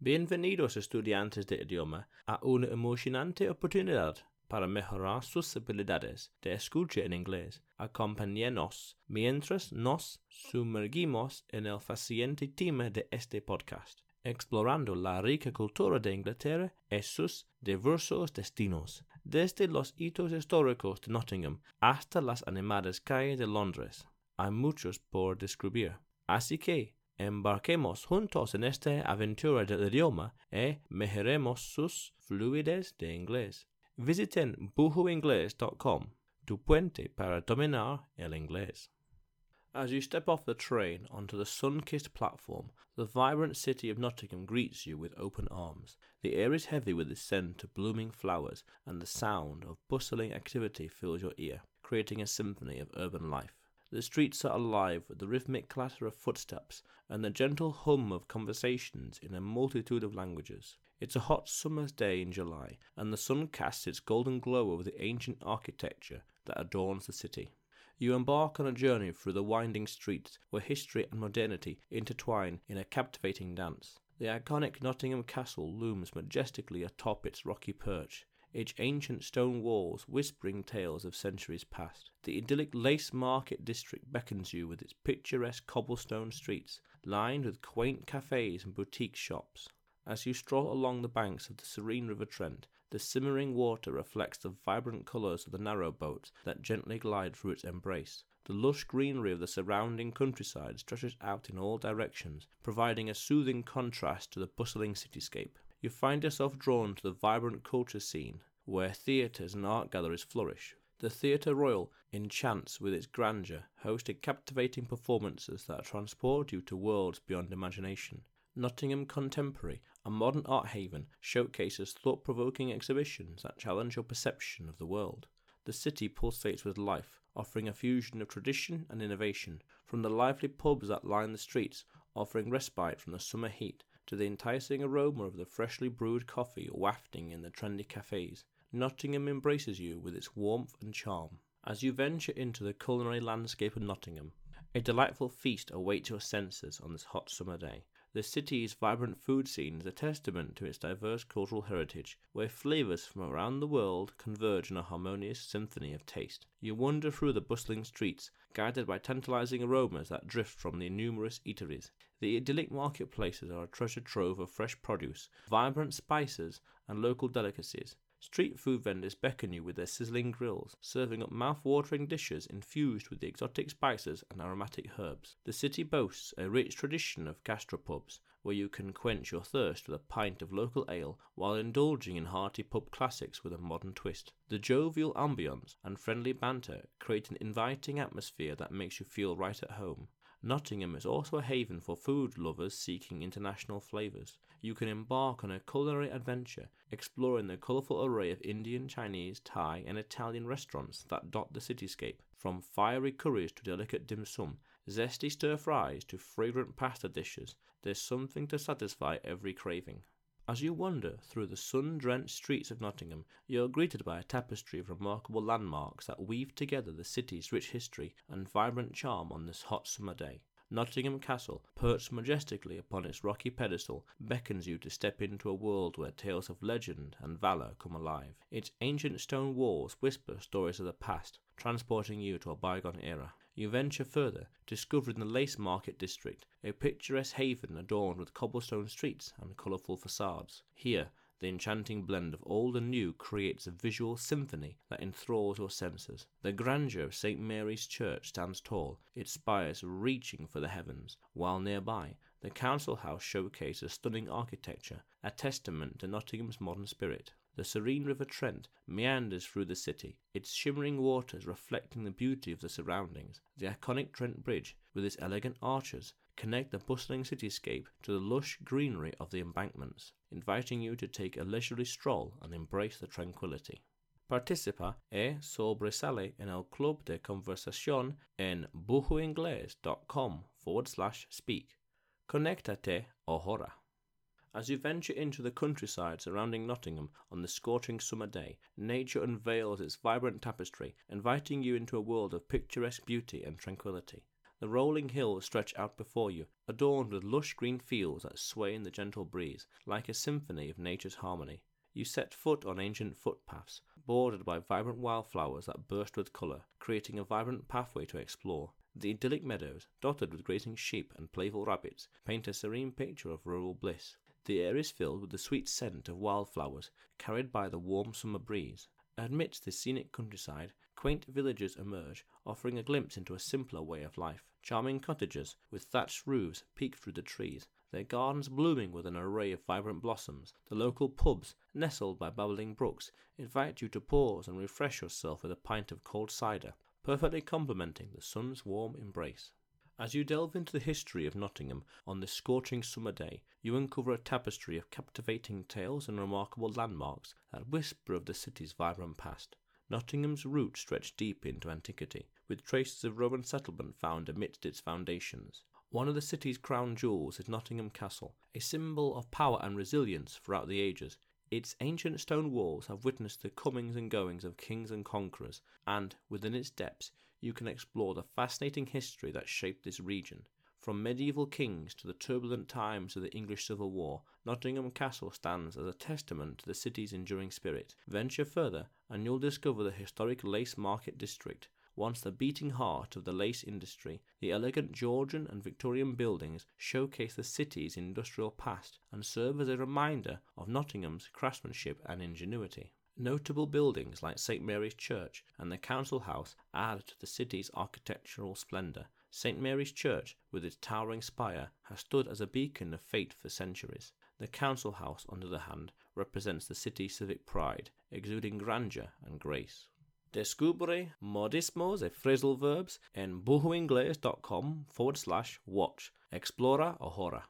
Bienvenidos estudiantes de idioma a una emocionante oportunidad para mejorar sus habilidades de escucha en inglés. Acompáñenos mientras nos sumergimos en el fascinante tema de este podcast, explorando la rica cultura de Inglaterra y sus diversos destinos, desde los hitos históricos de Nottingham hasta las animadas calles de Londres. Hay muchos por descubrir. Así que embarquemos juntos en esta aventura del idioma ¿eh? y mejoremos sus fluidez de inglés. Visiten buhoingles.com, tu puente para dominar el inglés. As you step off the train onto the sun kissed platform, the vibrant city of Nottingham greets you with open arms. The air is heavy with the scent of blooming flowers, and the sound of bustling activity fills your ear, creating a symphony of urban life. The streets are alive with the rhythmic clatter of footsteps and the gentle hum of conversations in a multitude of languages. It's a hot summer's day in July, and the sun casts its golden glow over the ancient architecture that adorns the city. You embark on a journey through the winding streets where history and modernity intertwine in a captivating dance. The iconic Nottingham Castle looms majestically atop its rocky perch, its ancient stone walls whispering tales of centuries past. The idyllic Lace Market district beckons you with its picturesque cobblestone streets, lined with quaint cafes and boutique shops. As you stroll along the banks of the serene River Trent, the simmering water reflects the vibrant colours of the narrow boats that gently glide through its embrace. The lush greenery of the surrounding countryside stretches out in all directions, providing a soothing contrast to the bustling cityscape you find yourself drawn to the vibrant culture scene where theatres and art galleries flourish. The Theatre Royal enchants with its grandeur, hosting captivating performances that transport you to worlds beyond imagination. Nottingham Contemporary, a modern art haven, showcases thought provoking exhibitions that challenge your perception of the world. The city pulsates with life, offering a fusion of tradition and innovation, from the lively pubs that line the streets, offering respite from the summer heat, to the enticing aroma of the freshly brewed coffee wafting in the trendy cafes, Nottingham embraces you with its warmth and charm. As you venture into the culinary landscape of Nottingham, a delightful feast awaits your senses on this hot summer day. The city's vibrant food scene is a testament to its diverse cultural heritage, where flavors from around the world converge in a harmonious symphony of taste. You wander through the bustling streets, guided by tantalizing aromas that drift from the numerous eateries. The idyllic marketplaces are a treasure trove of fresh produce, vibrant spices, and local delicacies. Street food vendors beckon you with their sizzling grills, serving up mouth-watering dishes infused with the exotic spices and aromatic herbs. The city boasts a rich tradition of gastropubs, where you can quench your thirst with a pint of local ale while indulging in hearty pub classics with a modern twist. The jovial ambience and friendly banter create an inviting atmosphere that makes you feel right at home. Nottingham is also a haven for food lovers seeking international flavours. You can embark on a culinary adventure, exploring the colourful array of Indian, Chinese, Thai, and Italian restaurants that dot the cityscape. From fiery curries to delicate dim sum, zesty stir fries to fragrant pasta dishes, there's something to satisfy every craving. As you wander through the sun drenched streets of Nottingham, you are greeted by a tapestry of remarkable landmarks that weave together the city's rich history and vibrant charm on this hot summer day. Nottingham Castle, perched majestically upon its rocky pedestal, beckons you to step into a world where tales of legend and valour come alive. Its ancient stone walls whisper stories of the past, transporting you to a bygone era. You venture further, discovering the Lace Market district, a picturesque haven adorned with cobblestone streets and colourful facades. Here, the enchanting blend of old and new creates a visual symphony that enthralls your senses. The grandeur of St. Mary's Church stands tall, its spires reaching for the heavens, while nearby, the council house showcases stunning architecture, a testament to Nottingham's modern spirit. The serene River Trent meanders through the city, its shimmering waters reflecting the beauty of the surroundings. The iconic Trent Bridge, with its elegant arches, connect the bustling cityscape to the lush greenery of the embankments, inviting you to take a leisurely stroll and embrace the tranquility. Participa e sobresale en el club de conversación en buhoingles.com forward slash speak. Conéctate ahora. As you venture into the countryside surrounding Nottingham on the scorching summer day, nature unveils its vibrant tapestry, inviting you into a world of picturesque beauty and tranquillity. The rolling hills stretch out before you, adorned with lush green fields that sway in the gentle breeze, like a symphony of nature's harmony. You set foot on ancient footpaths, bordered by vibrant wildflowers that burst with colour, creating a vibrant pathway to explore. The idyllic meadows, dotted with grazing sheep and playful rabbits, paint a serene picture of rural bliss. The air is filled with the sweet scent of wildflowers, carried by the warm summer breeze. Amidst this scenic countryside, quaint villages emerge, offering a glimpse into a simpler way of life. Charming cottages, with thatched roofs, peek through the trees, their gardens blooming with an array of vibrant blossoms. The local pubs, nestled by babbling brooks, invite you to pause and refresh yourself with a pint of cold cider, perfectly complementing the sun's warm embrace. As you delve into the history of Nottingham on this scorching summer day, you uncover a tapestry of captivating tales and remarkable landmarks that whisper of the city's vibrant past. Nottingham's roots stretch deep into antiquity, with traces of Roman settlement found amidst its foundations. One of the city's crown jewels is Nottingham Castle, a symbol of power and resilience throughout the ages. Its ancient stone walls have witnessed the comings and goings of kings and conquerors, and within its depths you can explore the fascinating history that shaped this region. From medieval kings to the turbulent times of the English Civil War, Nottingham Castle stands as a testament to the city's enduring spirit. Venture further, and you'll discover the historic Lace Market District, once the beating heart of the lace industry, the elegant Georgian and Victorian buildings showcase the city's industrial past and serve as a reminder of Nottingham's craftsmanship and ingenuity. Notable buildings like St Mary's Church and the Council House add to the city's architectural splendour. St Mary's Church, with its towering spire, has stood as a beacon of faith for centuries. The Council House, on the other hand, represents the city's civic pride, exuding grandeur and grace. Descubre modismos e phrasal verbs en buhoingles.com forward slash watch. Explora ahora.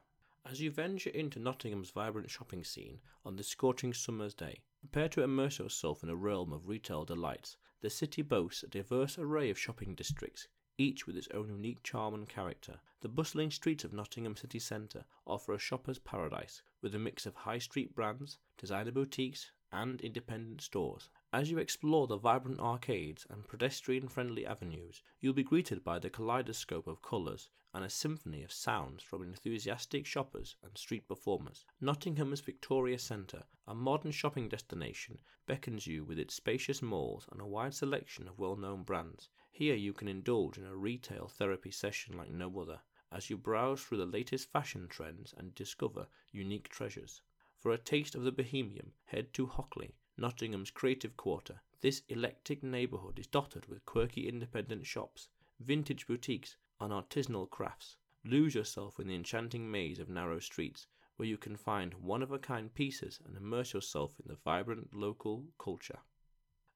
As you venture into Nottingham's vibrant shopping scene on this scorching summer's day, prepare to immerse yourself in a realm of retail delights. The city boasts a diverse array of shopping districts, each with its own unique charm and character. The bustling streets of Nottingham city centre offer a shopper's paradise, with a mix of high street brands, designer boutiques, and independent stores. As you explore the vibrant arcades and pedestrian friendly avenues, you'll be greeted by the kaleidoscope of colours and a symphony of sounds from enthusiastic shoppers and street performers. Nottingham's Victoria Centre, a modern shopping destination, beckons you with its spacious malls and a wide selection of well known brands. Here you can indulge in a retail therapy session like no other, as you browse through the latest fashion trends and discover unique treasures. For a taste of the bohemian, head to Hockley, Nottingham's creative quarter. This eclectic neighbourhood is dotted with quirky independent shops, vintage boutiques, and artisanal crafts. Lose yourself in the enchanting maze of narrow streets, where you can find one of a kind pieces and immerse yourself in the vibrant local culture.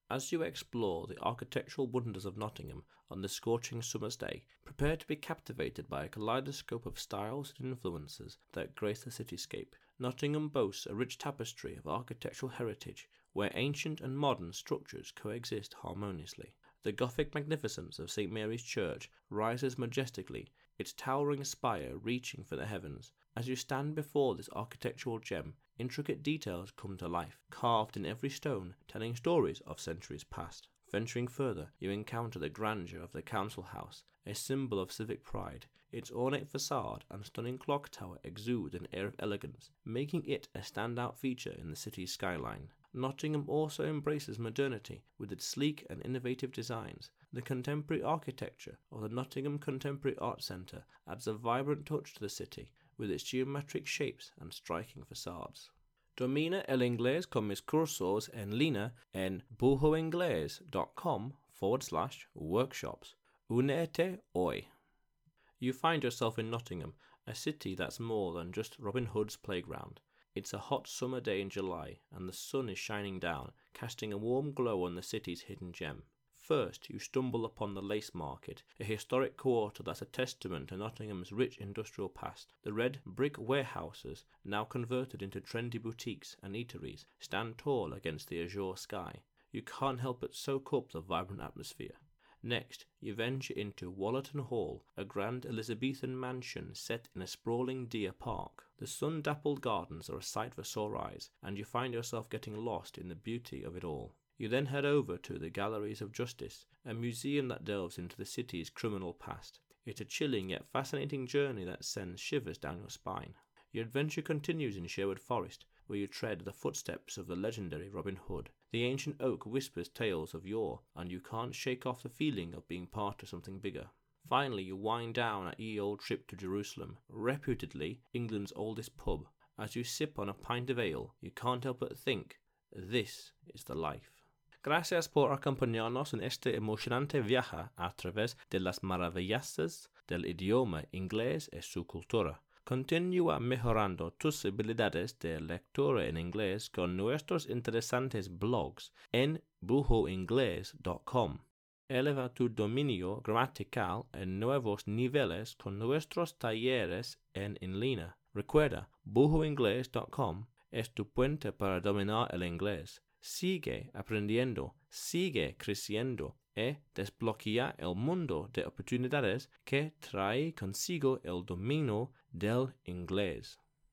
As you explore the architectural wonders of Nottingham on this scorching summer's day, prepare to be captivated by a kaleidoscope of styles and influences that grace the cityscape. Nottingham boasts a rich tapestry of architectural heritage where ancient and modern structures coexist harmoniously. The Gothic magnificence of St. Mary's Church rises majestically, its towering spire reaching for the heavens. As you stand before this architectural gem, intricate details come to life, carved in every stone, telling stories of centuries past. Venturing further, you encounter the grandeur of the Council House, a symbol of civic pride. Its ornate facade and stunning clock tower exude an air of elegance, making it a standout feature in the city's skyline. Nottingham also embraces modernity with its sleek and innovative designs. The contemporary architecture of the Nottingham Contemporary Art Centre adds a vibrant touch to the city with its geometric shapes and striking facades. Domina el inglés con mis cursos en línea en buhoingles.com forward slash workshops. Unete hoy. You find yourself in Nottingham, a city that's more than just Robin Hood's playground. It's a hot summer day in July, and the sun is shining down, casting a warm glow on the city's hidden gem. First, you stumble upon the Lace Market, a historic quarter that's a testament to Nottingham's rich industrial past. The red brick warehouses, now converted into trendy boutiques and eateries, stand tall against the azure sky. You can't help but soak up the vibrant atmosphere. Next, you venture into Wollaton Hall, a grand Elizabethan mansion set in a sprawling deer park. The sun dappled gardens are a sight for sore eyes, and you find yourself getting lost in the beauty of it all. You then head over to the Galleries of Justice, a museum that delves into the city's criminal past. It's a chilling yet fascinating journey that sends shivers down your spine. Your adventure continues in Sherwood Forest, where you tread the footsteps of the legendary Robin Hood. The ancient oak whispers tales of yore, and you can't shake off the feeling of being part of something bigger. Finally, you wind down a Ye Olde Trip to Jerusalem, reputedly England's oldest pub. As you sip on a pint of ale, you can't help but think, this is the life. Gracias por acompañarnos en este emocionante viaje a través de las maravillas del idioma inglés y su cultura. Continúa mejorando tus habilidades de lectura en inglés con nuestros interesantes blogs en bujoingles.com. Eleva tu dominio gramatical en nuevos niveles con nuestros talleres en, línea. Recuerda, bujoingles.com es tu puente para dominar el inglés. Sigue aprendiendo, sigue creciendo y desbloquea el mundo de oportunidades que trae consigo el dominio del inglés.